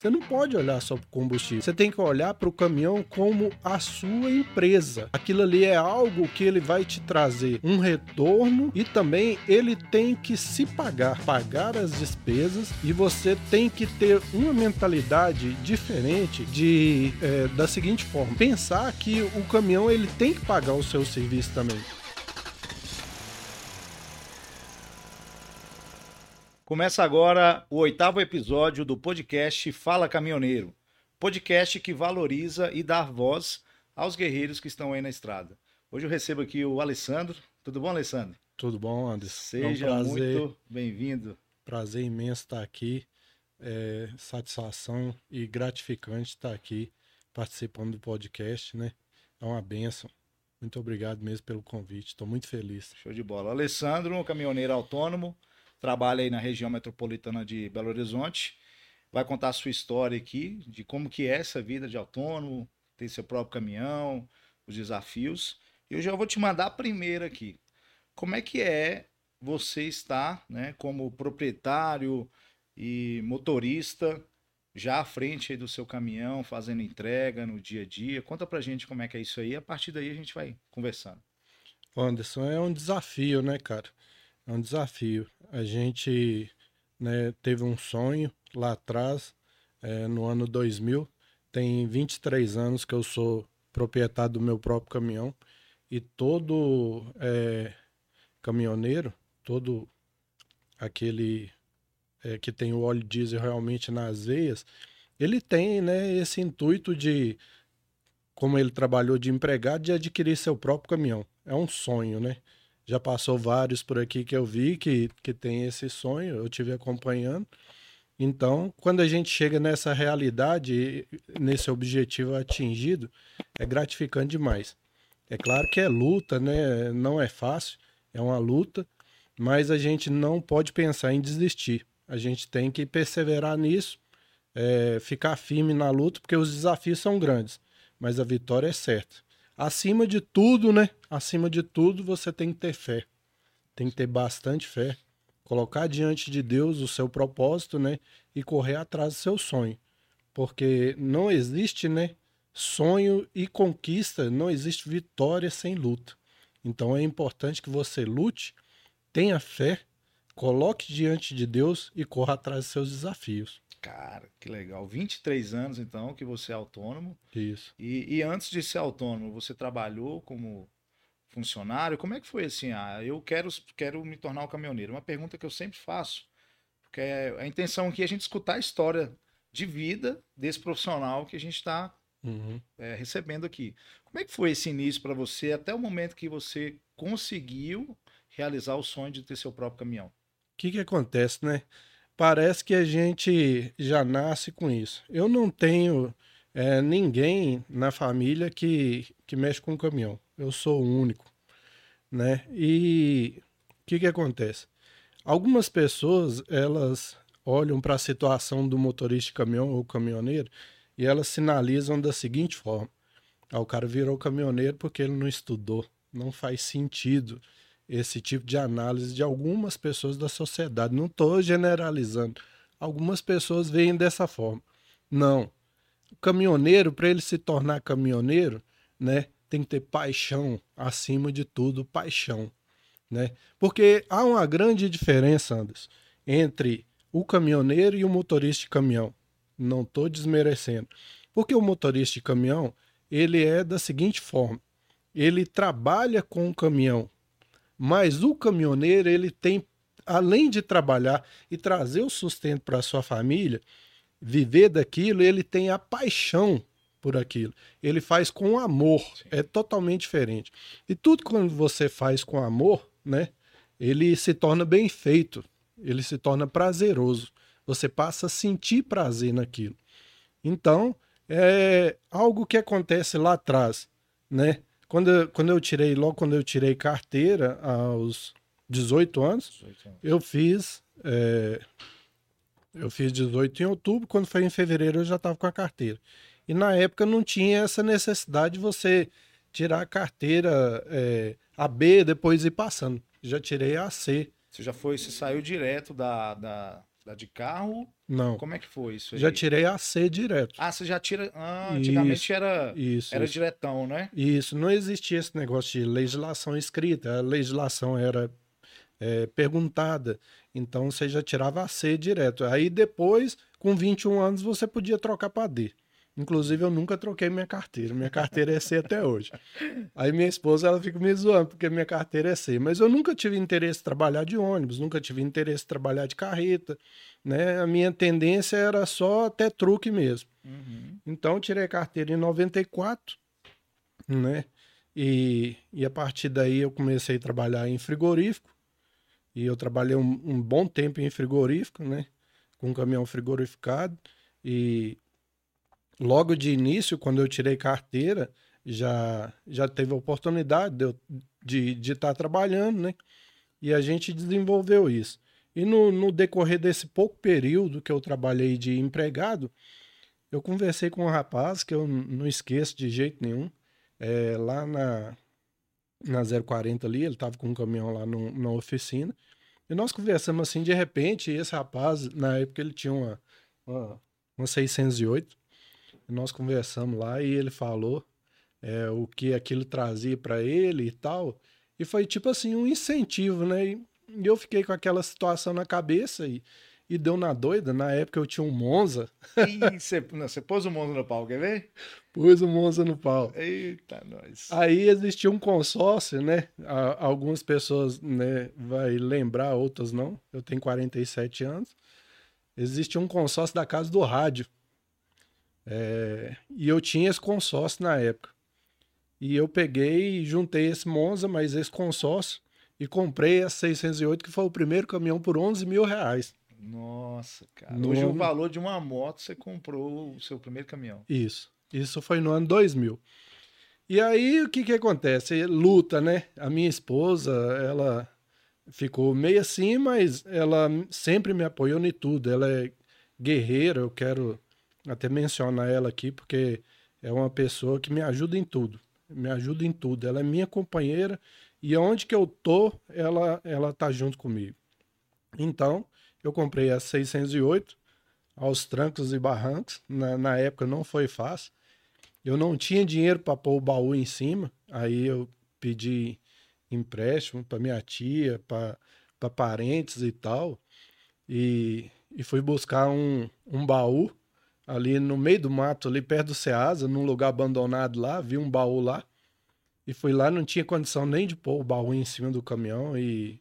Você não pode olhar só para o combustível. Você tem que olhar para o caminhão como a sua empresa. Aquilo ali é algo que ele vai te trazer um retorno e também ele tem que se pagar, pagar as despesas e você tem que ter uma mentalidade diferente de é, da seguinte forma: pensar que o caminhão ele tem que pagar o seu serviço também. Começa agora o oitavo episódio do podcast Fala Caminhoneiro, podcast que valoriza e dá voz aos guerreiros que estão aí na estrada. Hoje eu recebo aqui o Alessandro. Tudo bom, Alessandro? Tudo bom, Anderson? Seja é um muito bem-vindo. Prazer imenso estar aqui. É, satisfação e gratificante estar aqui participando do podcast, né? É uma benção. Muito obrigado mesmo pelo convite. Estou muito feliz. Show de bola. Alessandro, um caminhoneiro autônomo, trabalha aí na região metropolitana de Belo Horizonte. Vai contar a sua história aqui, de como que é essa vida de autônomo, ter seu próprio caminhão, os desafios. E eu já vou te mandar a primeira aqui. Como é que é você estar, né, como proprietário e motorista, já à frente do seu caminhão, fazendo entrega no dia a dia? Conta pra gente como é que é isso aí. A partir daí a gente vai conversando. Anderson, é um desafio, né, cara? É um desafio. A gente né, teve um sonho lá atrás, é, no ano 2000. Tem 23 anos que eu sou proprietário do meu próprio caminhão. E todo é, caminhoneiro, todo aquele é, que tem o óleo diesel realmente nas veias, ele tem né, esse intuito de, como ele trabalhou de empregado, de adquirir seu próprio caminhão. É um sonho, né? Já passou vários por aqui que eu vi que, que tem esse sonho, eu tive acompanhando. Então, quando a gente chega nessa realidade, nesse objetivo atingido, é gratificante demais. É claro que é luta, né? Não é fácil, é uma luta, mas a gente não pode pensar em desistir. A gente tem que perseverar nisso, é, ficar firme na luta, porque os desafios são grandes, mas a vitória é certa acima de tudo, né? Acima de tudo, você tem que ter fé. Tem que ter bastante fé. Colocar diante de Deus o seu propósito, né? E correr atrás do seu sonho. Porque não existe, né? Sonho e conquista, não existe vitória sem luta. Então é importante que você lute, tenha fé, coloque diante de Deus e corra atrás dos seus desafios. Cara, que legal. 23 anos, então, que você é autônomo. Isso. E, e antes de ser autônomo, você trabalhou como funcionário? Como é que foi assim? Ah, eu quero, quero me tornar um caminhoneiro. Uma pergunta que eu sempre faço. Porque é a intenção aqui é a gente escutar a história de vida desse profissional que a gente está uhum. é, recebendo aqui. Como é que foi esse início para você até o momento que você conseguiu realizar o sonho de ter seu próprio caminhão? O que, que acontece, né? Parece que a gente já nasce com isso. Eu não tenho é, ninguém na família que, que mexe com caminhão. Eu sou o único, né? E o que, que acontece? Algumas pessoas, elas olham para a situação do motorista de caminhão ou caminhoneiro e elas sinalizam da seguinte forma. Ah, o cara virou caminhoneiro porque ele não estudou. Não faz sentido esse tipo de análise de algumas pessoas da sociedade. Não estou generalizando. Algumas pessoas veem dessa forma. Não. O caminhoneiro, para ele se tornar caminhoneiro, né, tem que ter paixão acima de tudo, paixão, né? Porque há uma grande diferença, Anderson, entre o caminhoneiro e o motorista de caminhão. Não estou desmerecendo. Porque o motorista de caminhão, ele é da seguinte forma: ele trabalha com o caminhão mas o caminhoneiro, ele tem, além de trabalhar e trazer o sustento para a sua família, viver daquilo, ele tem a paixão por aquilo. Ele faz com amor, Sim. é totalmente diferente. E tudo quando você faz com amor, né, ele se torna bem feito, ele se torna prazeroso. Você passa a sentir prazer naquilo. Então, é algo que acontece lá atrás, né? Quando, quando eu tirei, logo quando eu tirei carteira, aos 18 anos, 18 anos. eu fiz. É, eu fiz 18 em outubro, quando foi em fevereiro eu já estava com a carteira. E na época não tinha essa necessidade de você tirar a carteira é, a B depois ir passando. Já tirei a C. Você já foi, você saiu direto da, da, Da de carro? Não. Como é que foi isso aí? Já tirei a C direto. Ah, você já tira. Ah, antigamente Isso, era, Isso. era isso. diretão, né? Isso, não existia esse negócio de legislação escrita, a legislação era é, perguntada, então você já tirava a C direto. Aí depois, com 21 anos, você podia trocar para D. Inclusive, eu nunca troquei minha carteira, minha carteira é C até hoje. Aí minha esposa, ela fica me zoando, porque minha carteira é C. Mas eu nunca tive interesse em trabalhar de ônibus, nunca tive interesse em trabalhar de carreta, né? A minha tendência era só até truque mesmo. Uhum. Então, eu tirei a carteira em 94, né? E, e a partir daí eu comecei a trabalhar em frigorífico. E eu trabalhei um, um bom tempo em frigorífico, né? Com caminhão frigorificado. E logo de início, quando eu tirei carteira, já, já teve a oportunidade de eu- de estar de estar trabalhando, né? E a gente desenvolveu isso. E no, no decorrer desse pouco período que eu trabalhei de empregado, eu conversei com um rapaz que eu não esqueço de jeito nenhum, é, lá na, na 040 ali, ele tava com um caminhão lá no- na oficina, e nós conversamos assim, de repente, esse rapaz, na época ele tinha uma, uma, uma 608, e nós conversamos lá e ele falou é, o que aquilo trazia para ele e tal, e foi tipo assim, um incentivo, né? E, eu fiquei com aquela situação na cabeça e, e deu na doida, na época eu tinha um Monza, você, pôs o mundo no pau, quer ver? pus o Monza no pau. Eita, nós. Aí existia um consórcio, né? A- Algumas pessoas né, vai lembrar, outras não. Eu tenho 47 anos. Existia um consórcio da Casa do Rádio. É, e eu tinha esse consórcio na época. E eu peguei e juntei esse Monza, mas esse consórcio, e comprei a 608, que foi o primeiro caminhão por 11 mil reais. Nossa, cara. No Hoje o valor de uma moto, você comprou o seu primeiro caminhão. Isso. Isso foi no ano 2000. E aí, o que que acontece? Luta, né? A minha esposa, ela ficou meio assim, mas ela sempre me apoiou em tudo. Ela é guerreira, eu quero até mencionar ela aqui, porque é uma pessoa que me ajuda em tudo. Me ajuda em tudo. Ela é minha companheira e aonde que eu tô, ela, ela tá junto comigo. Então, eu comprei a 608 aos trancos e barrancos. Na, na época não foi fácil. Eu não tinha dinheiro para pôr o baú em cima. Aí eu pedi empréstimo para minha tia, para parentes e tal. E, e fui buscar um, um baú ali no meio do mato, ali perto do Ceasa, num lugar abandonado lá. Vi um baú lá. E fui lá, não tinha condição nem de pôr o baú em cima do caminhão. E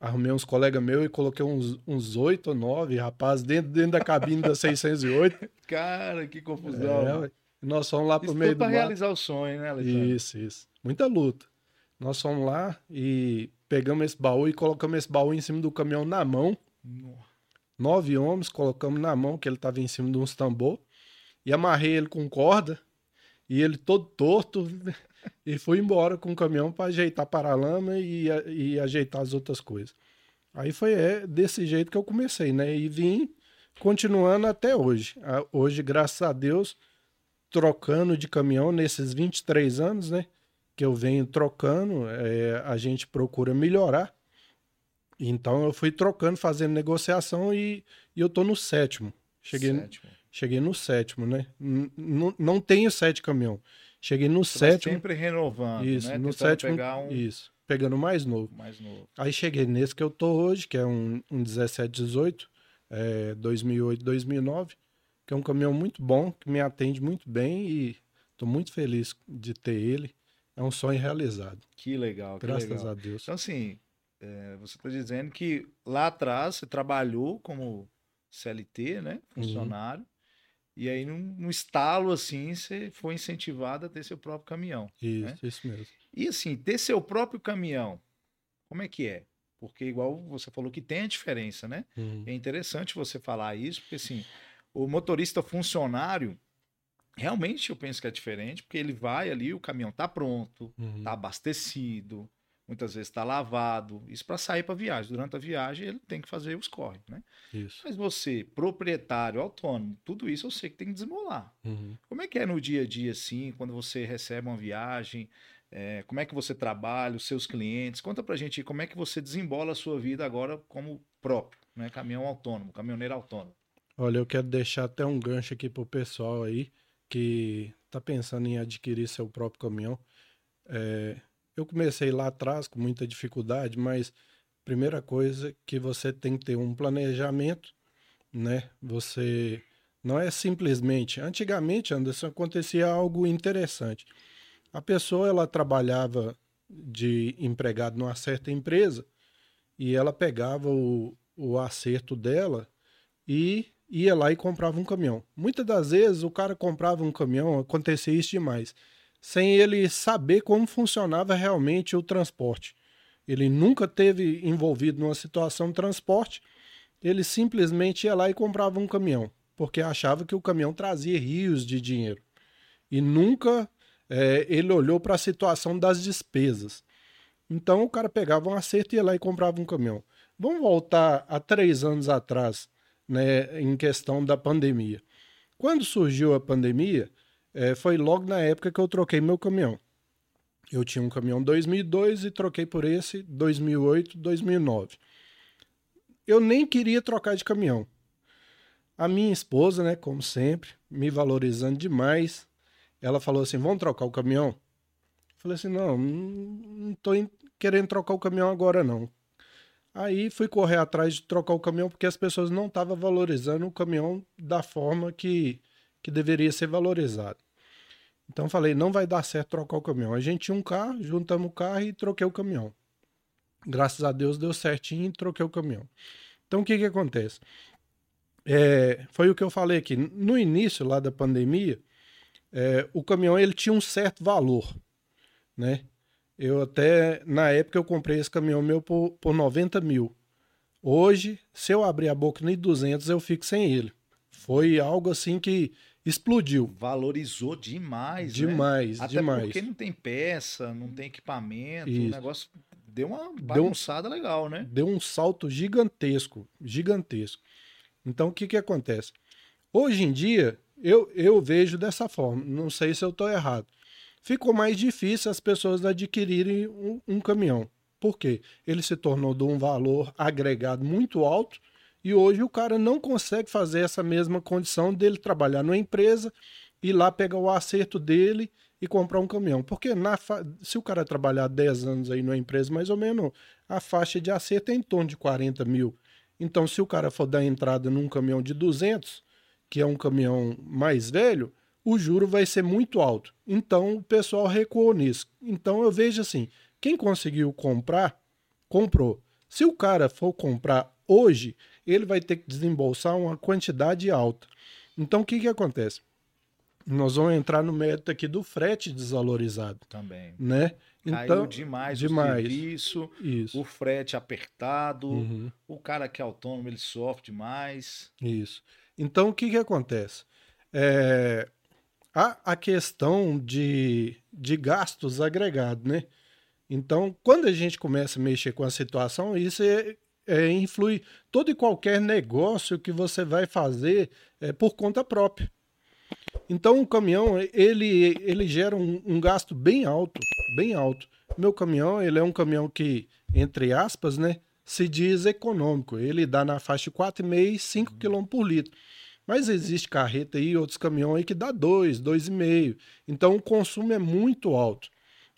arrumei uns colegas meus e coloquei uns, oito ou nove rapazes dentro, dentro da cabine da 608. Cara, que confusão. É. E nós fomos lá pro Isso meio do mato. realizar o sonho, né, Alexandre? Isso, isso. Muita luta. Nós fomos lá e pegamos esse baú e colocamos esse baú em cima do caminhão na mão. Nossa. Nove homens, colocamos na mão, que ele estava em cima de uns tambor. E amarrei ele com corda. E ele todo torto. e fui embora com o caminhão para ajeitar paralama e, e ajeitar as outras coisas. Aí foi é, desse jeito que eu comecei, né? E vim continuando até hoje. Hoje, graças a Deus, trocando de caminhão nesses 23 anos, né? Que eu venho trocando, é, a gente procura melhorar. Então eu fui trocando, fazendo negociação e, e eu tô no sétimo. Cheguei, Sétimo. cheguei no sétimo, né? N- Não tenho sete caminhão. Cheguei no sétimo. sempre renovando, Isso, né? no Tentando sétimo. um Isso, pegando mais novo. mais novo. Aí cheguei nesse que eu tô hoje, que é um, um 1718, é, 2008, 2009, que é um caminhão muito bom, que me atende muito bem e tô muito feliz de ter ele. É um sonho realizado, Que legal, que graças legal. a Deus. Então, assim, é, você está dizendo que lá atrás você trabalhou como CLT, né? Uhum. Funcionário. E aí, num, num estalo assim, você foi incentivado a ter seu próprio caminhão. Isso, isso mesmo. E assim, ter seu próprio caminhão, como é que é? Porque, igual você falou que tem a diferença, né? Uhum. É interessante você falar isso, porque assim, o motorista funcionário, realmente eu penso que é diferente, porque ele vai ali, o caminhão tá pronto, Uhum. tá abastecido, muitas vezes tá lavado, isso para sair para viagem. Durante a viagem ele tem que fazer os corre, né? Isso. Mas você, proprietário, autônomo, tudo isso eu sei que tem que desenrolar. Uhum. Como é que é no dia a dia, assim, quando você recebe uma viagem? É, como é que você trabalha, os seus clientes? Conta pra gente como é que você desembola a sua vida agora como próprio, não é caminhão autônomo, caminhoneiro autônomo. Olha, eu quero deixar até um gancho aqui pro pessoal aí que tá pensando em adquirir seu próprio caminhão. É, eu comecei lá atrás com muita dificuldade, mas primeira coisa que você tem que ter um planejamento, né? Você não é simplesmente. Antigamente, Anderson, acontecia algo interessante. A pessoa ela trabalhava de empregado numa certa empresa e ela pegava o, o acerto dela e ia lá e comprava um caminhão. Muitas das vezes o cara comprava um caminhão, acontecia isso demais, sem ele saber como funcionava realmente o transporte. Ele nunca teve envolvido numa situação de transporte, ele simplesmente ia lá e comprava um caminhão porque achava que o caminhão trazia rios de dinheiro. E nunca é, ele olhou para a situação das despesas. Então o cara pegava um acerto e ia lá e comprava um caminhão. Vamos voltar a três anos atrás, né, em questão da pandemia. Quando surgiu a pandemia, é, foi logo na época que eu troquei meu caminhão. Eu tinha um caminhão 2002 e troquei por esse 2008, 2009. Eu nem queria trocar de caminhão. A minha esposa, né, como sempre, me valorizando demais, ela falou assim: vamos trocar o caminhão? Eu falei assim: não, não estou querendo trocar o caminhão agora não. Aí fui correr atrás de trocar o caminhão porque as pessoas não estavam valorizando o caminhão da forma que, que deveria ser valorizado. Então falei, não vai dar certo trocar o caminhão. A gente tinha um carro, juntamos o carro e troquei o caminhão. Graças a Deus deu certinho e troquei o caminhão. Então o que que acontece? é, foi o que eu falei aqui. No início lá da pandemia, é, o caminhão ele tinha um certo valor, né? Eu até, na época, eu comprei esse caminhão meu por, por 90 mil. Hoje, se eu abrir a boca nem 200, eu fico sem ele. Foi algo assim que explodiu. Valorizou demais, né? Demais, né? Até demais. porque não tem peça, não tem equipamento, Isso. o negócio deu uma bagunçada deu, legal, né? Deu um salto gigantesco, gigantesco. Então, o que, que acontece? Hoje em dia, eu, eu vejo dessa forma, não sei se eu estou errado. Ficou mais difícil as pessoas adquirirem um, um caminhão. Por quê? Ele se tornou de um valor agregado muito alto e hoje o cara não consegue fazer essa mesma condição dele trabalhar numa empresa, ir lá pegar o acerto dele e comprar um caminhão. Porque na fa... se o cara trabalhar 10 anos aí numa empresa, mais ou menos, a faixa de acerto é em torno de 40 mil. Então, se o cara for dar entrada num caminhão de 200, que é um caminhão mais velho, o juro vai ser muito alto. Então, o pessoal recuou nisso. Então, eu vejo assim: quem conseguiu comprar, comprou. Se o cara for comprar hoje, ele vai ter que desembolsar uma quantidade alta. Então, o que, que acontece? Nós vamos entrar no mérito aqui do frete desvalorizado. Também. Né? Então, Caiu demais, demais. o serviço, Isso. o frete apertado, uhum. o cara que é autônomo ele sofre demais. Isso. Então o que, que acontece? É, a, a questão de, de gastos agregados, né? Então, quando a gente começa a mexer com a situação, isso é, é, influi todo e qualquer negócio que você vai fazer é, por conta própria. Então o caminhão ele, ele gera um, um, gasto bem alto, bem alto. Meu caminhão ele é um caminhão que entre aspas, né, se diz econômico. Ele dá na faixa de 4,5 5 km por litro. Mas existe carreta aí, outros caminhões aí que dá 2, 2,5. Então o consumo é muito alto,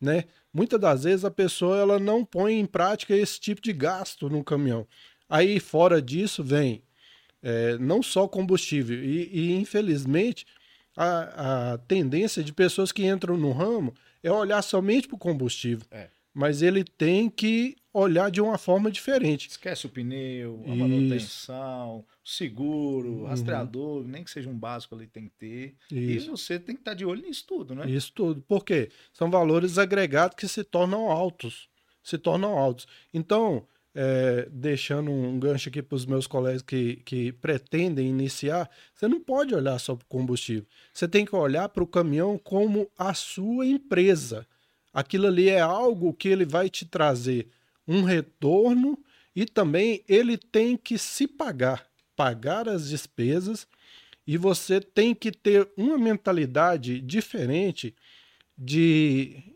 né? Muitas das vezes a pessoa ela não põe em prática esse tipo de gasto no caminhão. Aí fora disso vem é, não só combustível e, e infelizmente a, a tendência de pessoas que entram no ramo é olhar somente para o combustível. É. Mas ele tem que olhar de uma forma diferente. Esquece o pneu, a Isso. manutenção, seguro, uhum. rastreador, nem que seja um básico ali tem que ter. Isso. E você tem que estar tá de olho nisso tudo, né? Isso tudo. Por quê? São valores agregados que se tornam altos. Se tornam altos. Então, é, deixando um gancho aqui para os meus colegas que, que pretendem iniciar, você não pode olhar só para o combustível. Você tem que olhar para o caminhão como a sua empresa. Aquilo ali é algo que ele vai te trazer um retorno e também ele tem que se pagar, pagar as despesas e você tem que ter uma mentalidade diferente de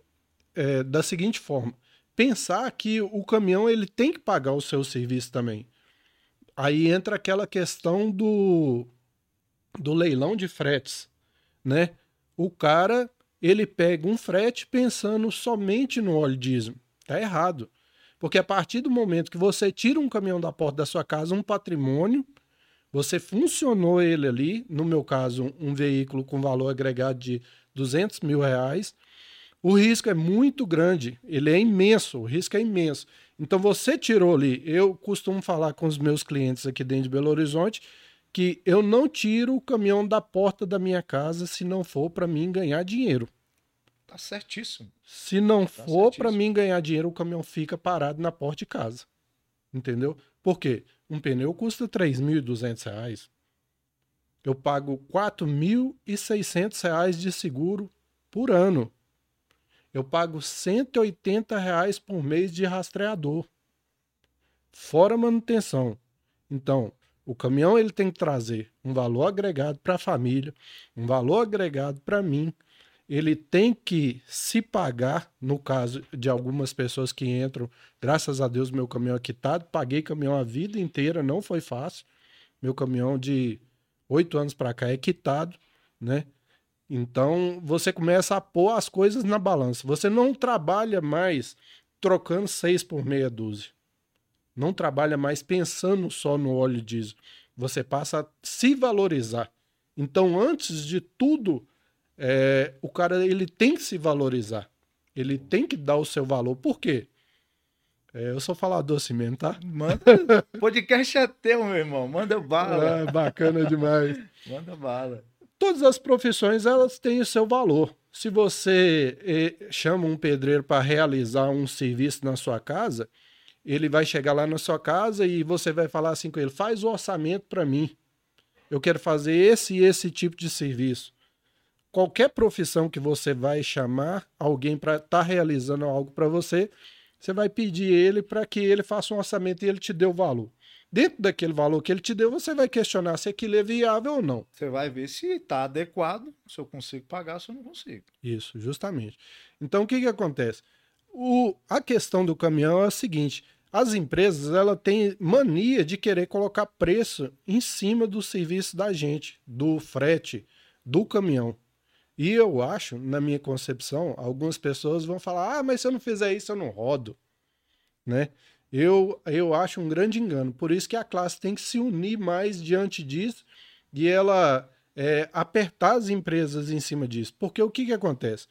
é, da seguinte forma pensar que o caminhão ele tem que pagar o seu serviço também. aí entra aquela questão do, do leilão de fretes, né? O cara, ele pega um frete pensando somente no óleo diesel. Tá errado. Porque a partir do momento que você tira um caminhão da porta da sua casa, um patrimônio, você funcionou ele ali, no meu caso, um veículo com valor agregado de 200 mil reais, o risco é muito grande, ele é imenso, o risco é imenso. Então você tirou ali, eu costumo falar com os meus clientes aqui dentro de Belo Horizonte que eu não tiro o caminhão da porta da minha casa se não for para mim ganhar dinheiro. Tá certíssimo. Se não tá for para mim ganhar dinheiro, o caminhão fica parado na porta de casa. Entendeu? Por quê? Um pneu custa R$ 3.200. Eu pago R$ 4.600 de seguro por ano eu pago 180 reais por mês de rastreador, fora manutenção. Então, o caminhão ele tem que trazer um valor agregado para a família, um valor agregado para mim. Ele tem que se pagar, no caso de algumas pessoas que entram, graças a Deus meu caminhão é quitado, paguei caminhão a vida inteira, não foi fácil. Meu caminhão de oito anos para cá é quitado, né? Então você começa a pôr as coisas na balança. Você não trabalha mais trocando seis por meia dúzia. Não trabalha mais pensando só no óleo diesel. Você passa a se valorizar. Então, antes de tudo, é, o cara ele tem que se valorizar. Ele tem que dar o seu valor. Por quê? É, eu sou falador assim mesmo, tá? Manda. Podcast é teu, meu irmão. Manda bala. É, bacana demais. Manda bala todas as profissões elas têm o seu valor. Se você eh, chama um pedreiro para realizar um serviço na sua casa, ele vai chegar lá na sua casa e você vai falar assim com ele: faz o orçamento para mim. Eu quero fazer esse e esse tipo de serviço. Qualquer profissão que você vai chamar alguém para estar tá realizando algo para você, você vai pedir ele para que ele faça um orçamento e ele te dê o valor dentro daquele valor que ele te deu, você vai questionar se aquilo é viável ou não. Você vai ver se está adequado, se eu consigo pagar, se eu não consigo. Isso, justamente. Então, o que, que acontece? O, a questão do caminhão é a seguinte: as empresas ela têm mania de querer colocar preço em cima do serviço da gente, do frete, do caminhão. E eu acho, na minha concepção, algumas pessoas vão falar: ah, mas se eu não fizer isso, eu não rodo. Né? eu, eu acho um grande engano. Por isso que a classe tem que se unir mais diante disso e ela é, apertar as empresas em cima disso. Porque o que, que acontece?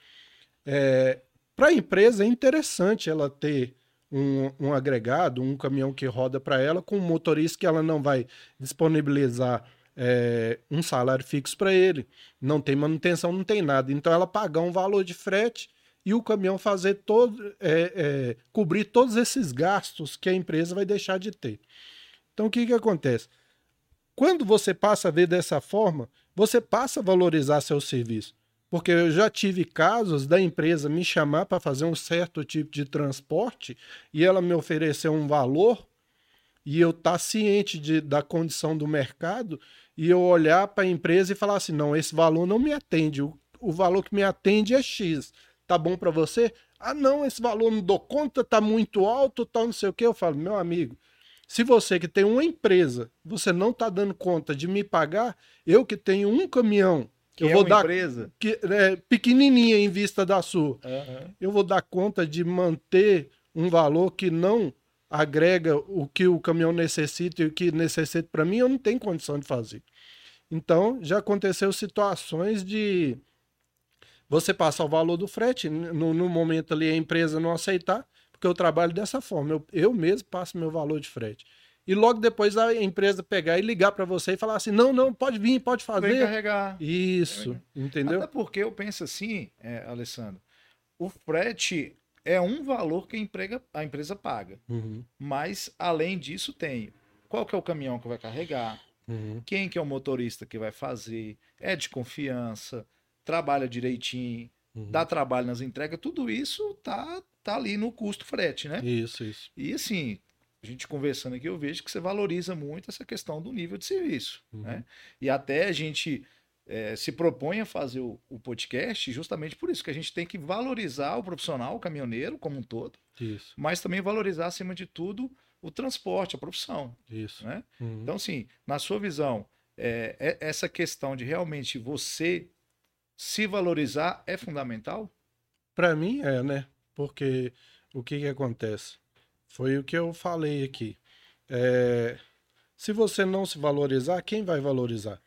É, para a empresa é interessante ela ter um, um agregado, um caminhão que roda para ela, com um motorista que ela não vai disponibilizar é, um salário fixo para ele, não tem manutenção, não tem nada. Então ela pagar um valor de frete e o caminhão fazer todo, é, é, cobrir todos esses gastos que a empresa vai deixar de ter. Então o que, que acontece? Quando você passa a ver dessa forma, você passa a valorizar seu serviço. Porque eu já tive casos da empresa me chamar para fazer um certo tipo de transporte e ela me oferecer um valor e eu estar tá ciente de, da condição do mercado e eu olhar para a empresa e falar assim: não, esse valor não me atende, o, o valor que me atende é X tá bom para você? Ah, não, esse valor não dou conta, tá muito alto, tal, não sei o que. Eu falo, meu amigo, se você que tem uma empresa, você não tá dando conta de me pagar, eu que tenho um caminhão, que eu é vou dar empresa que, é, pequenininha em vista da sua, uhum. eu vou dar conta de manter um valor que não agrega o que o caminhão necessita e o que necessita para mim, eu não tenho condição de fazer. Então, já aconteceu situações de você passa o valor do frete, no, no, momento ali a empresa não aceitar, porque eu trabalho dessa forma, eu, eu mesmo passo meu valor de frete. E logo depois a empresa pegar e ligar para você e falar assim: não, não, pode vir, pode fazer. Vem carregar. Isso, entendeu? Até porque eu penso assim, é, Alessandro, o frete é um valor que a, emprega, a empresa paga. Uhum. Mas, além disso, tem qual que é o caminhão que vai carregar, uhum. quem que é o motorista que vai fazer, é de confiança, trabalha direitinho, uhum. dá trabalho nas entregas, tudo isso tá, tá ali no custo frete, né? Isso, isso. E assim, a gente conversando aqui, eu vejo que você valoriza muito essa questão do nível de serviço, uhum. né? E até a gente é, se propõe a fazer o, o, podcast justamente por isso, que a gente tem que valorizar o profissional, o caminhoneiro como um todo, isso. mas também valorizar, acima de tudo, o transporte, a profissão. Isso. Né? Uhum. Então, assim, na sua visão, é, é- essa questão de realmente você se valorizar é fundamental? Para mim é, né? Porque o que que acontece? Foi o que eu falei aqui. É, se você não se valorizar, quem vai valorizar?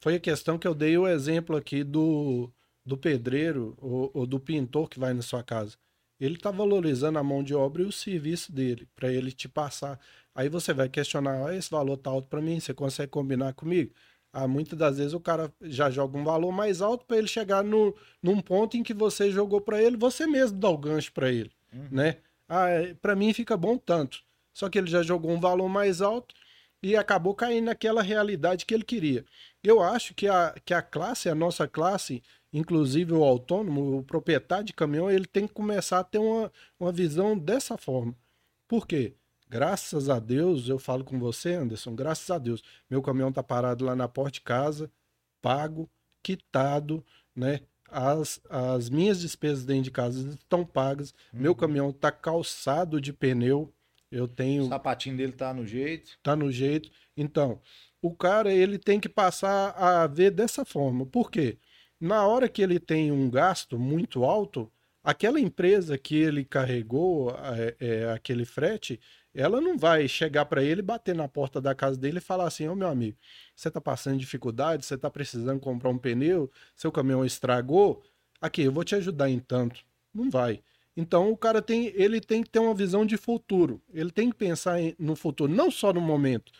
Foi a questão que eu dei o exemplo aqui do, do pedreiro ou, ou do pintor que vai na sua casa. Ele está valorizando a mão de obra e o serviço dele, para ele te passar. Aí você vai questionar, ah, esse valor tá alto para mim, você consegue combinar comigo? Ah, muitas das vezes o cara já joga um valor mais alto para ele chegar no, num ponto em que você jogou para ele, você mesmo dá o gancho para ele, Uhum. né? Ah, para mim fica bom tanto. Só que ele já jogou um valor mais alto e acabou caindo naquela realidade que ele queria. Eu acho que a, que a classe, a nossa classe, inclusive o autônomo, o proprietário de caminhão, ele tem que começar a ter uma, uma visão dessa forma. Por quê? Graças a Deus, eu falo com você, Anderson, graças a Deus, meu caminhão tá parado lá na porta de casa, pago, quitado, né? As, as minhas despesas dentro de casa estão pagas, meu Uhum. caminhão tá calçado de pneu, eu tenho O sapatinho dele tá no jeito. tá no jeito. Então, o cara ele tem que passar a ver dessa forma. Por quê? Na hora que ele tem um gasto muito alto, aquela empresa que ele carregou é, é, aquele frete, ela não vai chegar para ele, bater na porta da casa dele e falar assim: Ô meu amigo, você tá passando dificuldade, você tá precisando comprar um pneu, seu caminhão estragou, aqui, eu vou te ajudar em tanto. Não vai. Então o cara tem, ele tem que ter uma visão de futuro. Ele tem que pensar no futuro, não só no momento.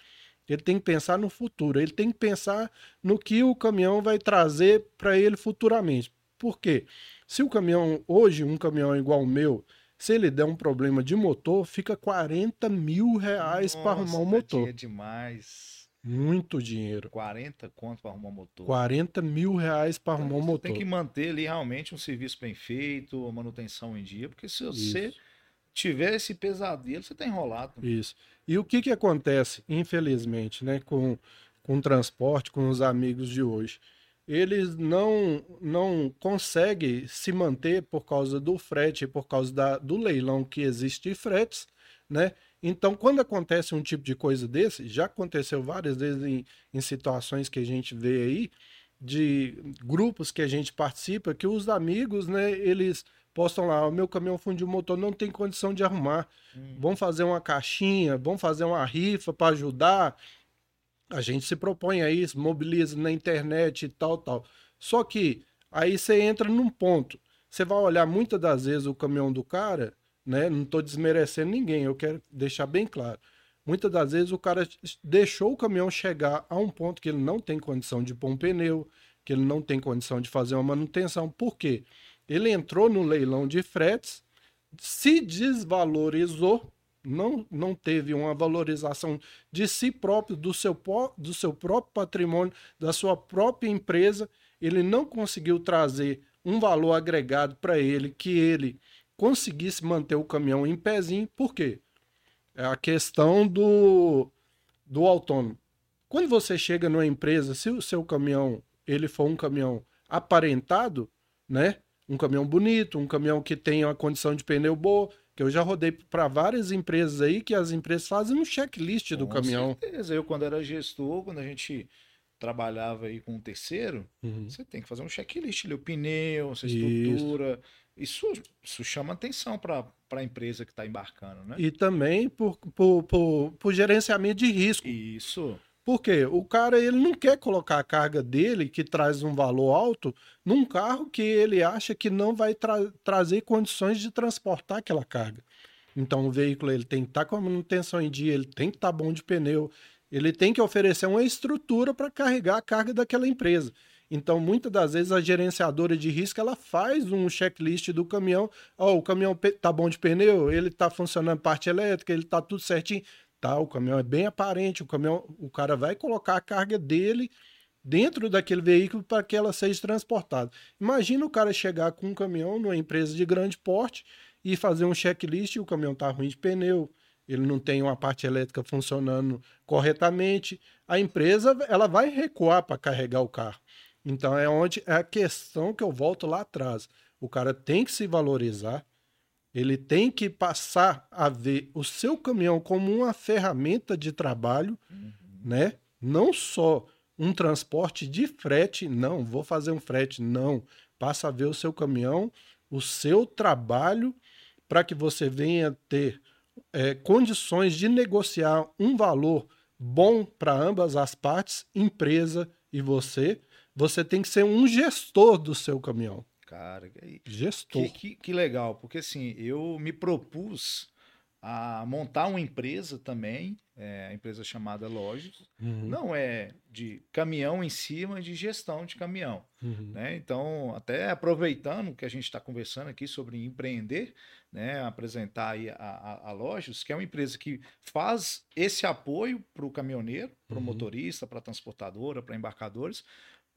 Ele tem que pensar no futuro. Ele tem que pensar no que o caminhão vai trazer para ele futuramente. Por quê? Se o caminhão, hoje, um caminhão igual o meu, se ele der um problema de motor, fica 40 mil reais para arrumar o Nossa, motor. É demais. Muito dinheiro. 40 conto para arrumar motor. 40 mil reais para arrumar o Você motor. tem que manter ali realmente um serviço bem feito, a manutenção em dia, porque se você Isso. tiver esse pesadelo, você tá enrolado. Isso. E o que que acontece, infelizmente, né, com, com o transporte, com os amigos de hoje? Eles não, não conseguem se manter por causa do frete, por causa da, do leilão que existe de fretes, né? Então, quando acontece um tipo de coisa desse, já aconteceu várias vezes em, em situações que a gente vê aí, de grupos que a gente participa, que os amigos, né, eles postam lá, o meu caminhão fundiu o motor, não tem condição de arrumar Hum. vamos fazer uma caixinha, vamos fazer uma rifa para ajudar. A gente se propõe a isso, mobiliza na internet e tal, tal. Só que aí você entra num ponto. Você vai olhar muitas das vezes o caminhão do cara, né? Não estou desmerecendo ninguém, eu quero deixar bem claro. Muitas das vezes o cara deixou o caminhão chegar a um ponto que ele não tem condição de pôr um pneu, que ele não tem condição de fazer uma manutenção. Por quê? Ele entrou no leilão de fretes, se desvalorizou, não, não teve uma valorização de si próprio, do seu, do seu próprio patrimônio, da sua própria empresa, ele não conseguiu trazer um valor agregado para ele, que ele conseguisse manter o caminhão em pezinho, por quê? É a questão do, do autônomo. Quando você chega numa empresa, se o seu caminhão ele for um caminhão aparentado, né? Um caminhão bonito, um caminhão que tenha uma condição de pneu boa, que eu já rodei para várias empresas aí que as empresas fazem um checklist do Com caminhão. certeza. Eu, quando era gestor, quando a gente trabalhava aí com um terceiro, Uhum. você tem que fazer um checklist ali, o pneu, essa Isso. estrutura. Isso, isso chama atenção para a empresa que está embarcando, né? E também por, por, por, por gerenciamento de risco. Isso. Por quê? O cara ele não quer colocar a carga dele, que traz um valor alto, num carro que ele acha que não vai tra- trazer condições de transportar aquela carga. Então o veículo ele tem que estar com a manutenção em dia, ele tem que estar bom de pneu, ele tem que oferecer uma estrutura para carregar a carga daquela empresa. Então, muitas das vezes, a gerenciadora de risco ela faz um checklist do caminhão. Ó, o caminhão tá bom de pneu, ele tá funcionando parte elétrica, ele tá tudo certinho. Tá, o caminhão é bem aparente, o caminhão, o cara vai colocar a carga dele dentro daquele veículo para que ela seja transportada. Imagina o cara chegar com um caminhão numa empresa de grande porte e fazer um checklist e o caminhão tá ruim de pneu, ele não tem uma parte elétrica funcionando corretamente, a empresa ela vai recuar para carregar o carro. Então é onde é a questão que eu volto lá atrás. O cara tem que se valorizar, Ele tem que passar a ver o seu caminhão como uma ferramenta de trabalho, uhum. né? Não só um transporte de frete, não, vou fazer um frete, não. Passa a ver o seu caminhão, o seu trabalho, para que você venha ter é, condições de negociar um valor bom para ambas as partes, empresa e você. Você tem que ser um gestor do seu caminhão. Cara, que, gestor. Que, que, que legal, porque assim, eu me propus a montar uma empresa também, é, a empresa chamada Lojas. Uhum. Não é de caminhão em cima, de gestão de caminhão. Uhum. Né? Então, até aproveitando que a gente está conversando aqui sobre empreender, né, apresentar aí a, a, a que é uma empresa que faz esse apoio para o caminhoneiro, para o uhum. motorista, para a transportadora, para embarcadores,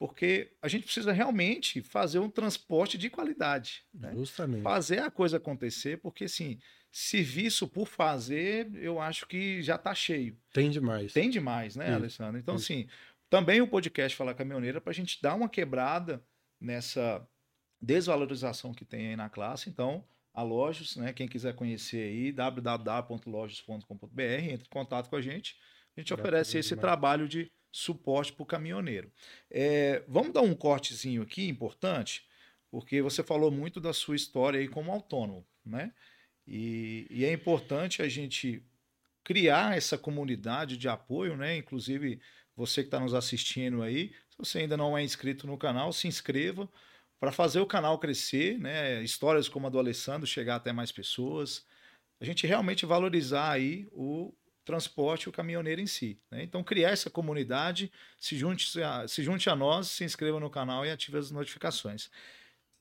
porque a gente precisa realmente fazer um transporte de qualidade. Né? Justamente. Fazer a coisa acontecer, porque assim serviço por fazer, eu acho que já está cheio. Tem demais. Tem demais, né, Isso. Alessandro? Então, Isso. assim, também o podcast Falar Caminhoneira para a gente dar uma quebrada nessa desvalorização que tem aí na classe. Então, a Lojos, né? Quem quiser conhecer aí, www.lojos.com.br, entre em contato com a gente. A gente oferece esse demais. trabalho de suporte para o caminhoneiro. É, vamos dar um cortezinho aqui importante, porque você falou muito da sua história aí como autônomo, né? E, e, é importante a gente criar essa comunidade de apoio, né? Inclusive, você que está nos assistindo aí, se você ainda não é inscrito no canal, se inscreva para fazer o canal crescer, né? Histórias como a do Alessandro chegar até mais pessoas. A gente realmente valorizar aí o transporte o caminhoneiro em si. Né? Então, criar essa comunidade, se junte, a, se junte a nós, se inscreva no canal e ative as notificações.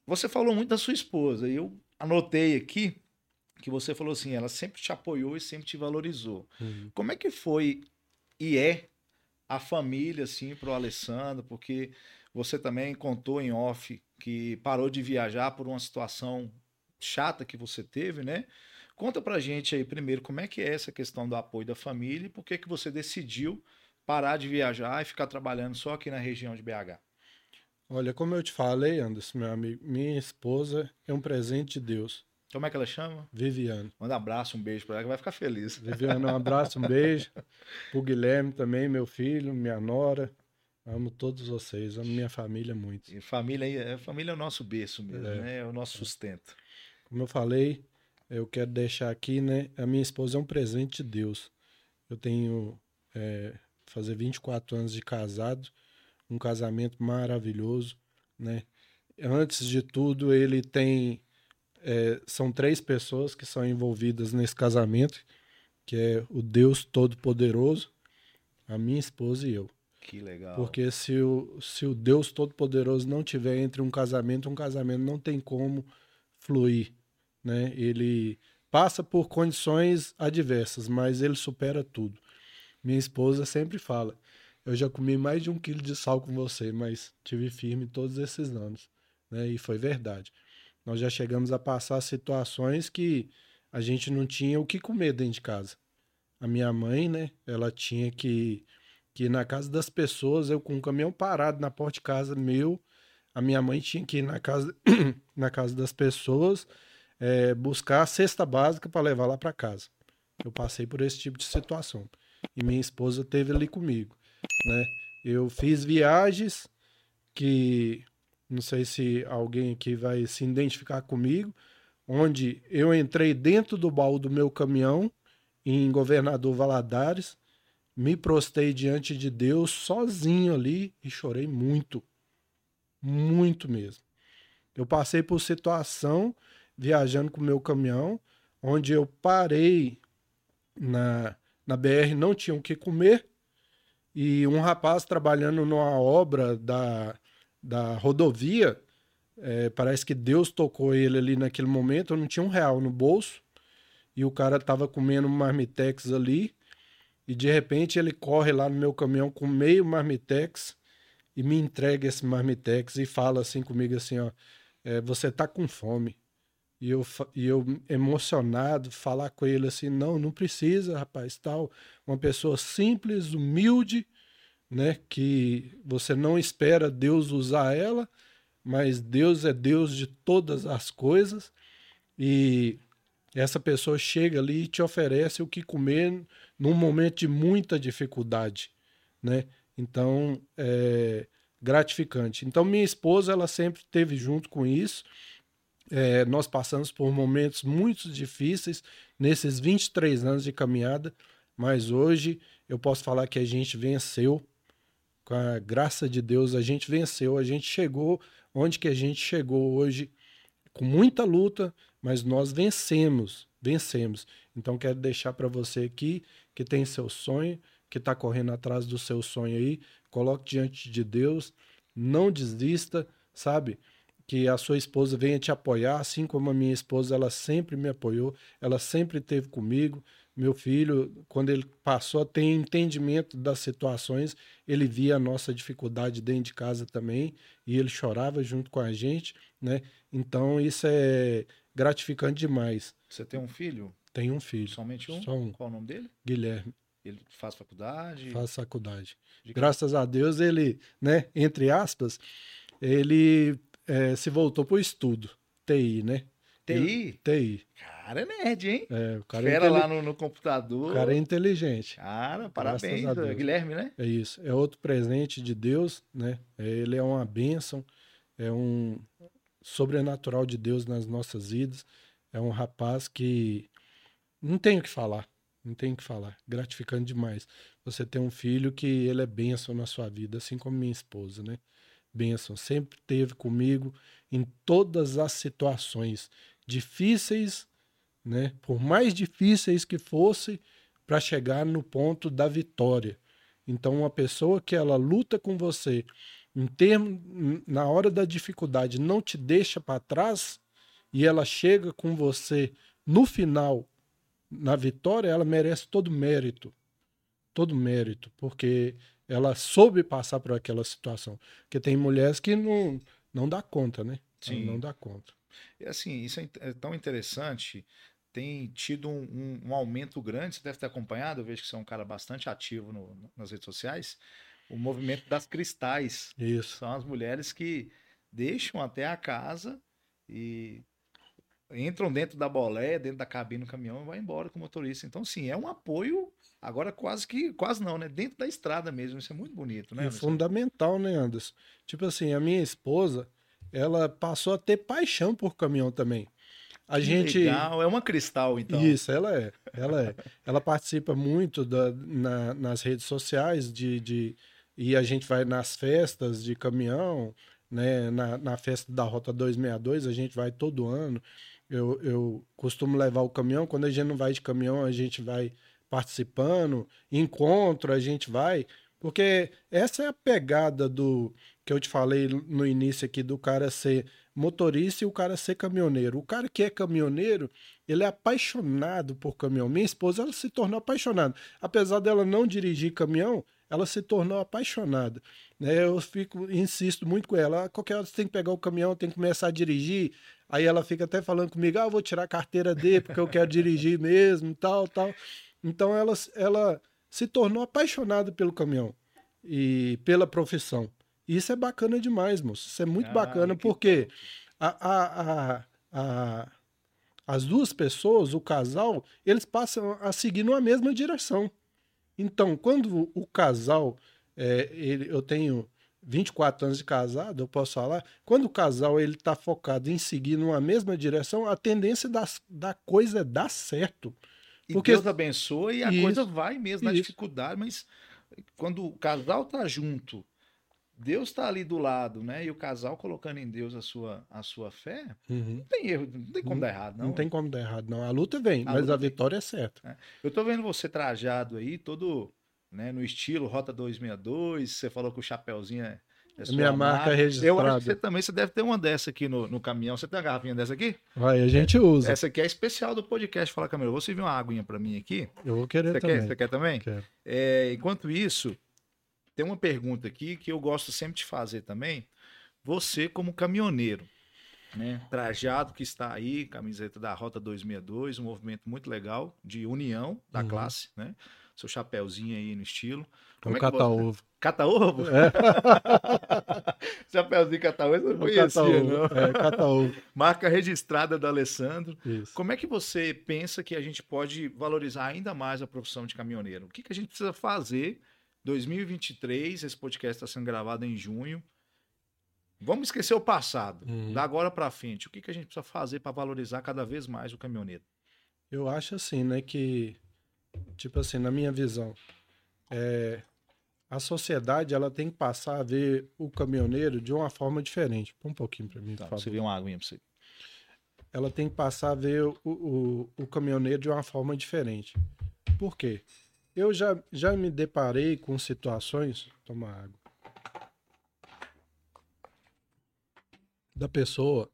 Você falou muito da sua esposa, e eu anotei aqui que você falou assim, ela sempre te apoiou e sempre te valorizou. Uhum. Como é que foi e é a família assim para o Alessandro? Porque você também contou em off que parou de viajar por uma situação chata que você teve, né? Conta pra gente aí primeiro como é que é essa questão do apoio da família e por que que você decidiu parar de viajar e ficar trabalhando só aqui na região de BH. Olha, como eu te falei, Anderson, meu amigo, minha esposa é um presente de Deus. Como é que ela chama? Viviane. Manda um abraço, um beijo para ela que vai ficar feliz. Viviane, um abraço, um beijo. Pro Guilherme também, meu filho, minha nora. Amo todos vocês, amo minha família muito. E família, é, família é o nosso berço mesmo, é, né? É o nosso sustento. Como eu falei, eu quero deixar aqui, né? A minha esposa é um presente de Deus. Eu tenho é, fazer 24 anos de casado, um casamento maravilhoso, né? Antes de tudo, ele tem é, são três pessoas que são envolvidas nesse casamento, que é o Deus Todo-Poderoso, a minha esposa e eu. Que legal. Porque se o, se o Deus Todo-Poderoso não tiver entre um casamento, um casamento não tem como fluir, né? Ele passa por condições adversas, mas ele supera tudo. Minha esposa sempre fala: eu já comi mais de um quilo de sal com você, mas tive firme todos esses anos, né? E foi verdade. Nós já chegamos a passar situações que a gente não tinha o que comer dentro de casa. A minha mãe, né, ela tinha que, que na casa das pessoas, eu com um caminhão parado na porta de casa meu, a minha mãe tinha que ir na casa, na casa das pessoas é, buscar a cesta básica para levar lá para casa. Eu passei por esse tipo de situação. E minha esposa teve ali comigo, né? Eu fiz viagens que não sei se alguém aqui vai se identificar comigo, onde eu entrei dentro do baú do meu caminhão em Governador Valadares, me prostei diante de Deus sozinho ali e chorei muito, muito mesmo. Eu passei por situação viajando com o meu caminhão, onde eu parei na, na BR, não tinha o que comer, e um rapaz trabalhando numa obra da da rodovia, é, parece que Deus tocou ele ali naquele momento. Eu não tinha um real no bolso e o cara tava comendo marmitex ali. E de repente ele corre lá no meu caminhão com meio marmitex e me entrega esse marmitex e fala assim comigo assim, ó, é, você tá com fome. E eu, e eu emocionado falar com ele assim, não, não precisa, rapaz, tal. Uma pessoa simples, humilde, né? Que você não espera Deus usar ela, mas Deus é Deus de todas as coisas. E essa pessoa chega ali e te oferece o que comer num momento de muita dificuldade, né? Então, é gratificante. Então, minha esposa, ela sempre esteve junto com isso. É, nós passamos por momentos muito difíceis nesses 23 anos de caminhada, mas hoje eu posso falar que a gente venceu. Com a graça de Deus, a gente venceu, a gente chegou onde que a gente chegou hoje, com muita luta, mas nós vencemos, vencemos. Então quero deixar para você aqui que tem seu sonho, que está correndo atrás do seu sonho aí, coloque diante de Deus, não desista, sabe? Que a sua esposa venha te apoiar, assim como a minha esposa, ela sempre me apoiou, ela sempre esteve comigo. Meu filho, quando ele passou a ter entendimento das situações, ele via a nossa dificuldade dentro de casa também e ele chorava junto com a gente, né? Então isso é gratificante demais. Você tem um filho? Tenho um filho. Somente um? Só um. Qual o nome dele? Guilherme. Ele faz faculdade? Faz faculdade. De Graças a Deus ele, né, entre aspas, ele é, se voltou para o estudo. TI, né? TI? TI. Cara, é nerd, hein? É, o cara, é Fera inteli- lá no, no computador. o cara é inteligente. Cara, parabéns, Deus. Guilherme, né? É isso. É outro presente de Deus, né? É, Ele é uma bênção, é um sobrenatural de Deus nas nossas vidas. É um rapaz que não tem o que falar, não tem o que falar. Gratificante demais. Você ter um filho que ele é bênção na sua vida, assim como minha esposa, né? Bênção. Sempre teve comigo em todas as situações difíceis, né? Por mais difíceis que fosse, para chegar no ponto da vitória. Então, uma pessoa que ela luta com você em termo, na hora da dificuldade, não te deixa para trás e ela chega com você no final, na vitória, ela merece todo mérito. Todo mérito, porque ela soube passar por aquela situação. Porque tem mulheres que não, não dá conta, né? Sim. Não dá conta. E assim, isso é é tão interessante. Tem tido um, um- um aumento grande, você deve ter acompanhado, eu vejo que você é um cara bastante ativo no- nas redes sociais, o movimento das cristais. Isso. São as mulheres que deixam até a casa e entram dentro da boleia, dentro da cabine do caminhão e vai embora com o motorista. Então, sim, é um apoio, agora quase que, quase não, né? Dentro da estrada mesmo. Isso é muito bonito, né? Anderson? fundamental, né, Anderson? Tipo assim, a minha esposa, ela passou a ter paixão por caminhão também. A Que gente. Legal, é uma cristal, então. Isso, ela é. Ela é. ela participa muito da, na- nas redes sociais de, de, e a gente vai nas festas de caminhão, né? Na, na festa da Rota 262, a gente vai todo ano. Eu, eu costumo levar o caminhão. Quando a gente não vai de caminhão, a gente vai participando. Encontro, a gente vai. Porque essa é a pegada do que eu te falei no início aqui do cara ser motorista e o cara ser caminhoneiro. O cara que é caminhoneiro, ele é apaixonado por caminhão. Minha esposa, ela se tornou apaixonada. Apesar dela não dirigir caminhão, ela se tornou apaixonada. Né? Eu fico, insisto muito com ela. "Ah, Qualquer hora você tem que pegar o caminhão, tem que começar a dirigir. Aí ela fica até falando comigo, ah, eu vou tirar a carteira dele porque eu quero dirigir mesmo, tal, tal. Então ela, ela se tornou apaixonada pelo caminhão e pela profissão. Isso é bacana demais, moço. Isso é muito Ah, bacana que porque a, a, a- as duas pessoas, o casal, eles passam a seguir numa mesma direção. Então, quando o casal, é, ele, eu tenho 24 anos de casado, eu posso falar, quando o casal ele está focado em seguir numa mesma direção, a tendência das, da coisa é dar certo. E Porque- Deus abençoa e a Isso, coisa vai mesmo na isso. dificuldade, mas quando o casal tá junto, Deus tá ali do lado, né? E o casal colocando em Deus a sua, a sua fé, não tem erro, não tem como Não- dar errado, não. Não, tem como dar errado, não. A luta vem, A mas luta a vem. vitória é certa. Eu tô vendo você trajado aí, todo né, no estilo Rota 262, você falou que o chapéuzinho é, é sua minha marca Eu registrada. acho que você também, você deve ter uma dessa aqui no, no caminhão. Você tem uma garrafinha dessa aqui? Vai, a gente usa. Essa aqui é especial do podcast Fala Câmera. Você viu uma aguinha pra mim aqui? Eu vou querer Você também. quer, você quer também? Quero. É, enquanto isso, tem uma pergunta aqui que eu gosto sempre de fazer também. Você, como caminhoneiro, né, trajado que está aí, camiseta da Rota 262, um movimento muito legal de união da Uhum. classe, né? Seu chapéuzinho aí no estilo. Como é cata ovo. Cata ovo? É. chapéuzinho cata ovo, eu não conhecia, não. É, cata ovo. Marca registrada do Alessandro. Isso. Como é que você pensa que a gente pode valorizar ainda mais a profissão de caminhoneiro? O que, que a gente precisa fazer 2023, esse podcast está sendo gravado em junho. Vamos esquecer o passado. Uhum. Da agora para frente, o que, que a gente precisa fazer para valorizar cada vez mais o caminhoneiro? Eu acho assim, né, que tipo assim, na minha visão, é, a sociedade ela tem que passar a ver o caminhoneiro de uma forma diferente. Põe um pouquinho para mim, tá, por favor. Você viu uma aguinha para você. Ela tem que passar a ver o, o, o caminhoneiro de uma forma diferente. Por quê? Eu já, já me deparei com situações. Toma água. Da pessoa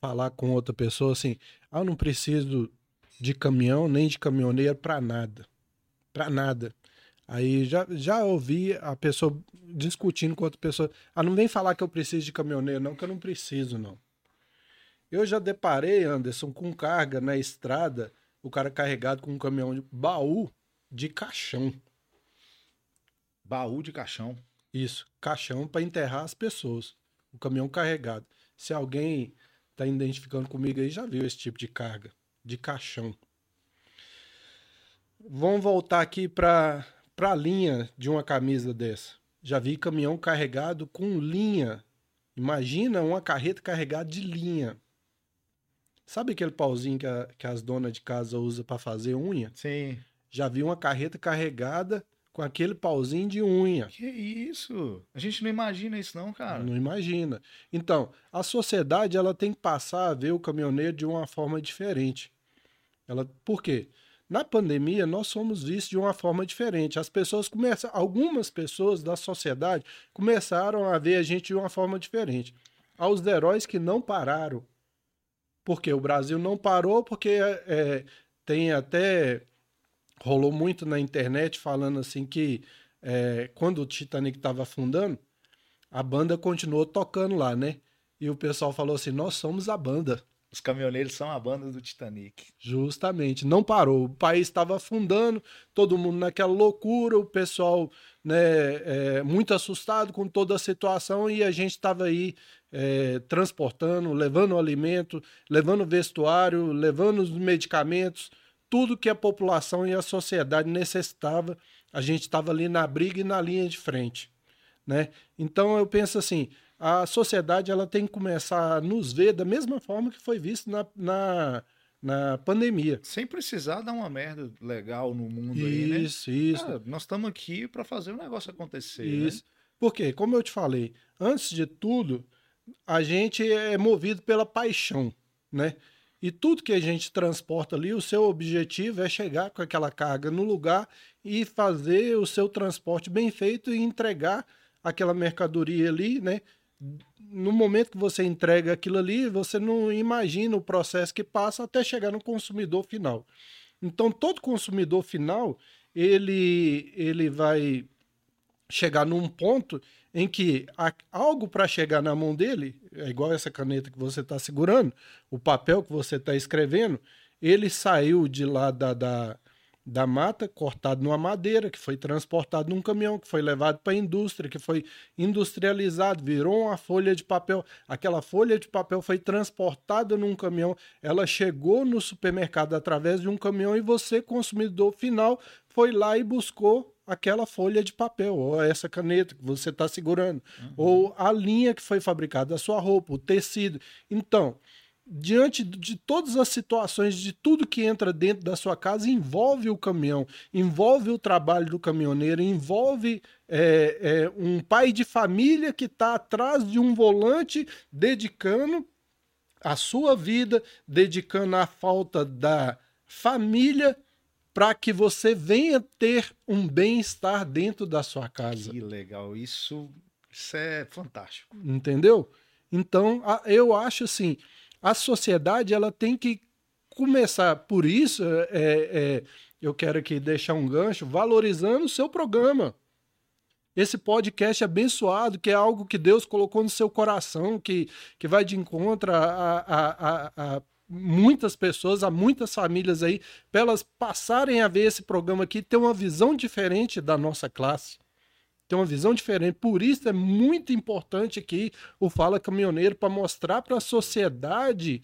falar com outra pessoa assim: ah, eu não preciso de caminhão nem de caminhoneiro para nada. Para nada. Aí já, já ouvi a pessoa discutindo com outra pessoa. Ah, não vem falar que eu preciso de caminhoneiro, não, que eu não preciso, não. Eu já deparei, Anderson, com carga na estrada, o cara carregado com um caminhão de baú de caixão. Baú de caixão. Isso, caixão para enterrar as pessoas. O caminhão carregado. Se alguém está identificando comigo aí, já viu esse tipo de carga, de caixão. Vamos voltar aqui para a linha de uma camisa dessa. Já vi caminhão carregado com linha. Imagina uma carreta carregada de linha. Sabe aquele pauzinho que, a, que as donas de casa usam para fazer unha? Sim. Já vi uma carreta carregada com aquele pauzinho de unha. Que isso? A gente não imagina isso não, cara. Não imagina. Então, a sociedade ela tem que passar a ver o caminhoneiro de uma forma diferente. Ela, por quê? Na pandemia, nós somos vistos de uma forma diferente. As pessoas começam, algumas pessoas da sociedade começaram a ver a gente de uma forma diferente. Aos heróis que não pararam. Porque o Brasil não parou, porque é, tem até rolou muito na internet falando assim que é, quando o Titanic estava afundando, a banda continuou tocando lá, né? E o pessoal falou assim: nós somos a banda. Os caminhoneiros são a banda do Titanic. Justamente, não parou. O país estava afundando, todo mundo naquela loucura, o pessoal né, é, muito assustado com toda a situação e a gente estava aí é, transportando, levando alimento, levando vestuário, levando os medicamentos tudo que a população e a sociedade necessitava, a gente estava ali na briga e na linha de frente, né? Então eu penso assim, a sociedade ela tem que começar a nos ver da mesma forma que foi visto na, na, na pandemia. Sem precisar dar uma merda legal no mundo isso, aí, né? Isso, isso. Nós estamos aqui para fazer o negócio acontecer, Isso. Né? Porque, como eu te falei, antes de tudo, a gente é movido pela paixão, né? E tudo que a gente transporta ali, o seu objetivo é chegar com aquela carga no lugar e fazer o seu transporte bem feito e entregar aquela mercadoria ali, né? No momento que você entrega aquilo ali, você não imagina o processo que passa até chegar no consumidor final. Então, todo consumidor final, ele, ele vai chegar num ponto em que algo para chegar na mão dele, é igual essa caneta que você está segurando, o papel que você está escrevendo, ele saiu de lá da, da, da mata, cortado numa madeira, que foi transportado num caminhão, que foi levado para a indústria, que foi industrializado, virou uma folha de papel. Aquela folha de papel foi transportada num caminhão, ela chegou no supermercado através de um caminhão e você, consumidor final, foi lá e buscou aquela folha de papel, ou essa caneta que você está segurando, uhum. ou a linha que foi fabricada, a sua roupa, o tecido. Então, diante de todas as situações, de tudo que entra dentro da sua casa, envolve o caminhão, envolve o trabalho do caminhoneiro, envolve é, é, um pai de família que está atrás de um volante dedicando a sua vida, dedicando a falta da família para que você venha ter um bem-estar dentro da sua casa. Que legal, isso, isso é fantástico. Entendeu? Então, eu acho assim, a sociedade ela tem que começar por isso. É, é, eu quero aqui deixar um gancho valorizando o seu programa. Esse podcast abençoado, que é algo que Deus colocou no seu coração, que, que vai de encontro a, a, a, a muitas pessoas, a muitas famílias aí, para elas passarem a ver esse programa aqui, ter uma visão diferente da nossa classe. Ter uma visão diferente. Por isso é muito importante aqui o Fala Caminhoneiro para mostrar para a sociedade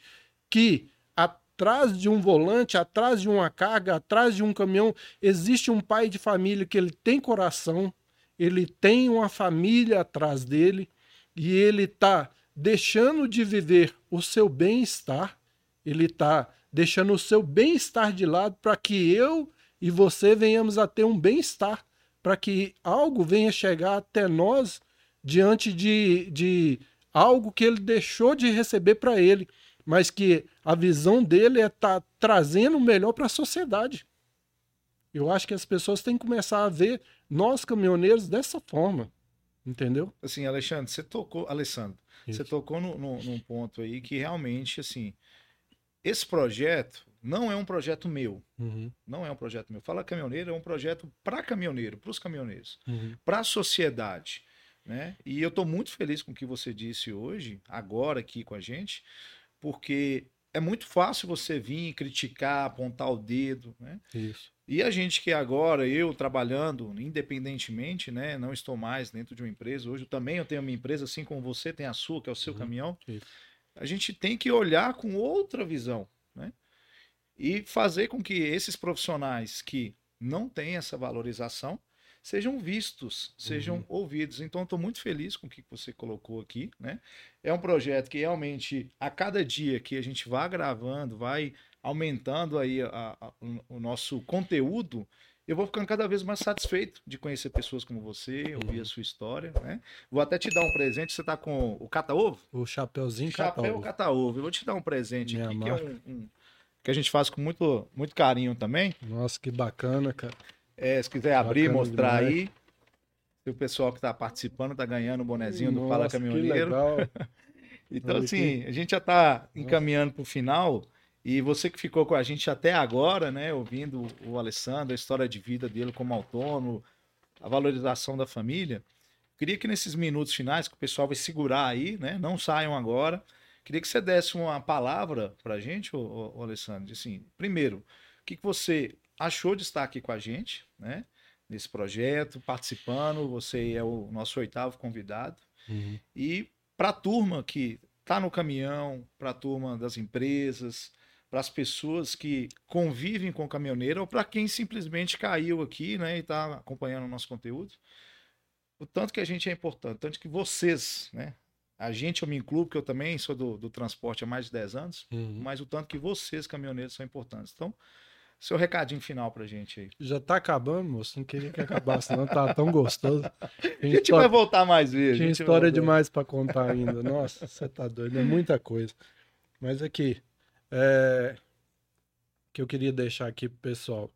que atrás de um volante, atrás de uma carga, atrás de um caminhão, existe um pai de família que ele tem coração, ele tem uma família atrás dele e ele está deixando de viver o seu bem-estar, ele está deixando o seu bem-estar de lado para que eu e você venhamos a ter um bem-estar, para que algo venha chegar até nós diante de, de algo que ele deixou de receber para ele, mas que a visão dele é estar tá trazendo o melhor para a sociedade. Eu acho que as pessoas têm que começar a ver nós caminhoneiros dessa forma. Entendeu? Assim, Alexandre, você tocou, Alessandro, Isso. você tocou no, no, num ponto aí que realmente, assim, esse projeto não é um projeto meu. Uhum. Não é um projeto meu. Fala caminhoneiro, é um projeto para caminhoneiro, para os caminhoneiros, uhum. para a sociedade. Né? E eu estou muito feliz com o que você disse hoje, agora aqui com a gente, porque é muito fácil você vir criticar, apontar o dedo, né? Isso. E a gente que agora, eu trabalhando independentemente, né? Não estou mais dentro de uma empresa. Hoje também eu tenho a minha empresa, assim como você tem a sua, que é o seu uhum. caminhão. Isso. A gente tem que olhar com outra visão? E fazer com que esses profissionais que não têm essa valorização, sejam vistos, sejam uhum. ouvidos. Então, estou muito feliz com o que você colocou aqui. Né? É um projeto que realmente, a cada dia que a gente vai gravando, vai aumentando aí a, a, o nosso conteúdo, eu vou ficando cada vez mais satisfeito de conhecer pessoas como você, ouvir uhum. a sua história, né? Vou até te dar um presente, você está com o cata-ovo? O chapeuzinho cata-ovo. Chapéu cata-ovo. Eu vou te dar um presente Minha aqui, marca. que é um, um, que a gente faz com muito, muito carinho também. Nossa, que bacana, cara. É, se quiser abrir, Bacana mostrar demais. aí. Se o pessoal que está participando está ganhando o bonezinho Nossa, do Fala Caminhoneiro. então, Olha assim, aqui. a gente já está encaminhando para o final. E você que ficou com a gente até agora, né, ouvindo o Alessandro, a história de vida dele como autônomo, a valorização da família, queria que nesses minutos finais, que o pessoal vai segurar aí, né, não saiam agora, queria que você desse uma palavra para a gente, o, o Alessandro, assim, primeiro, o que, que você achou de estar aqui com a gente, né? Nesse projeto, participando. Você é o nosso oitavo convidado. Uhum. E para a turma que está no caminhão, para a turma das empresas, para as pessoas que convivem com o caminhoneiro ou para quem simplesmente caiu aqui né, e está acompanhando o nosso conteúdo. O tanto que a gente é importante, tanto que vocês, né? A gente, eu me incluo, porque eu também sou do, do transporte há mais de 10 anos, uhum. mas o tanto que vocês, caminhoneiros, são importantes. Então, seu recadinho final pra gente aí. Já tá acabando, moço. Não queria que acabasse, não. Tá tão gostoso. A gente história... vai voltar mais vezes. Tinha história demais para contar ainda. Nossa, você tá doido. É muita coisa. Mas aqui, é... que eu queria deixar aqui pro pessoal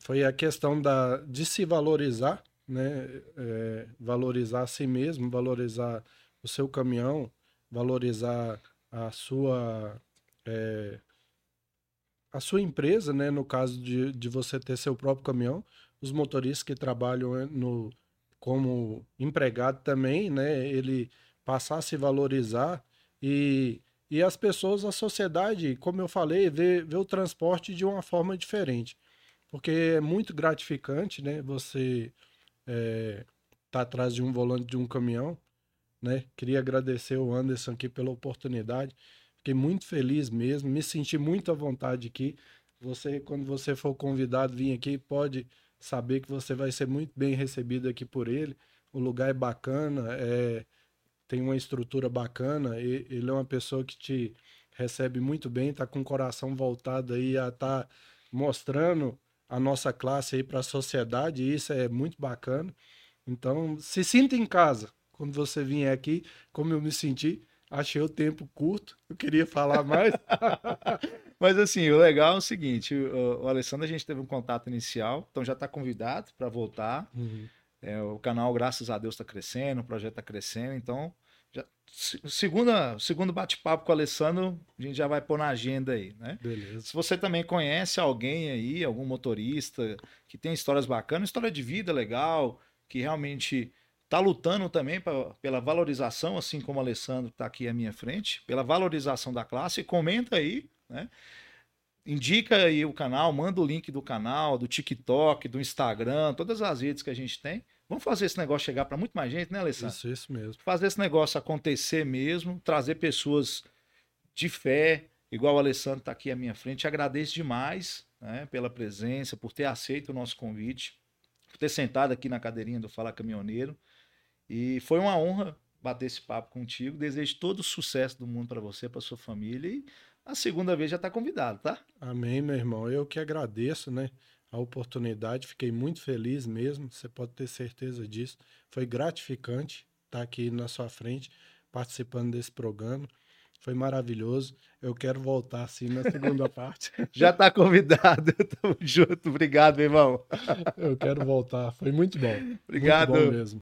foi a questão da, de se valorizar, né? É, valorizar a si mesmo, valorizar o seu caminhão, valorizar a sua é, a sua empresa, né, no caso de, de você ter seu próprio caminhão, os motoristas que trabalham eh, no, como empregado também, né, ele passar a se valorizar e, e as pessoas, a sociedade, como eu falei, ver vê o transporte de uma forma diferente. Porque é muito gratificante, né, você é, tá atrás de um volante de um caminhão, né? Queria agradecer o Anderson aqui pela oportunidade. Fiquei muito feliz mesmo, me senti muito à vontade aqui. Você, quando você for convidado vir aqui, pode saber que você vai ser muito bem recebido aqui por ele. O lugar é bacana, é, tem uma estrutura bacana. ele é uma pessoa que te recebe muito bem, tá com o coração voltado aí a tá mostrando a nossa classe aí para a sociedade. E isso é muito bacana. Então, se sinta em casa quando você vier aqui, como eu me senti achei o tempo curto, eu queria falar mais. Mas assim, o legal é o seguinte: o, o Alessandro, a gente teve um contato inicial, então já está convidado para voltar. Uhum. É, o canal, graças a Deus, está crescendo, o projeto está crescendo, então. Já, segunda, segundo bate-papo com o Alessandro, a gente já vai pôr na agenda aí, né? Beleza. Se você também conhece alguém aí, algum motorista que tem histórias bacanas, história de vida legal, que realmente Tá lutando também pra, pela valorização, assim como o Alessandro está aqui à minha frente, pela valorização da classe. Comenta aí, né? Indica aí o canal, manda o link do canal, do TikTok, do Instagram, todas as redes que a gente tem. Vamos fazer esse negócio chegar para muito mais gente, né, Alessandro? Isso, isso mesmo. Fazer esse negócio acontecer mesmo, trazer pessoas de fé, igual o Alessandro está aqui à minha frente. Agradeço demais né, pela presença, por ter aceito o nosso convite, por ter sentado aqui na cadeirinha do Fala Caminhoneiro. E foi uma honra bater esse papo contigo. Desejo todo o sucesso do mundo para você, para sua família. E a segunda vez já está convidado, tá? Amém, meu irmão. Eu que agradeço, né? A oportunidade, fiquei muito feliz mesmo, você pode ter certeza disso. Foi gratificante estar aqui na sua frente, participando desse programa. Foi maravilhoso. Eu quero voltar assim na segunda parte. Já está convidado. Tamo junto. Obrigado, meu irmão. Eu quero voltar. Foi muito bom. Obrigado. Muito bom mesmo.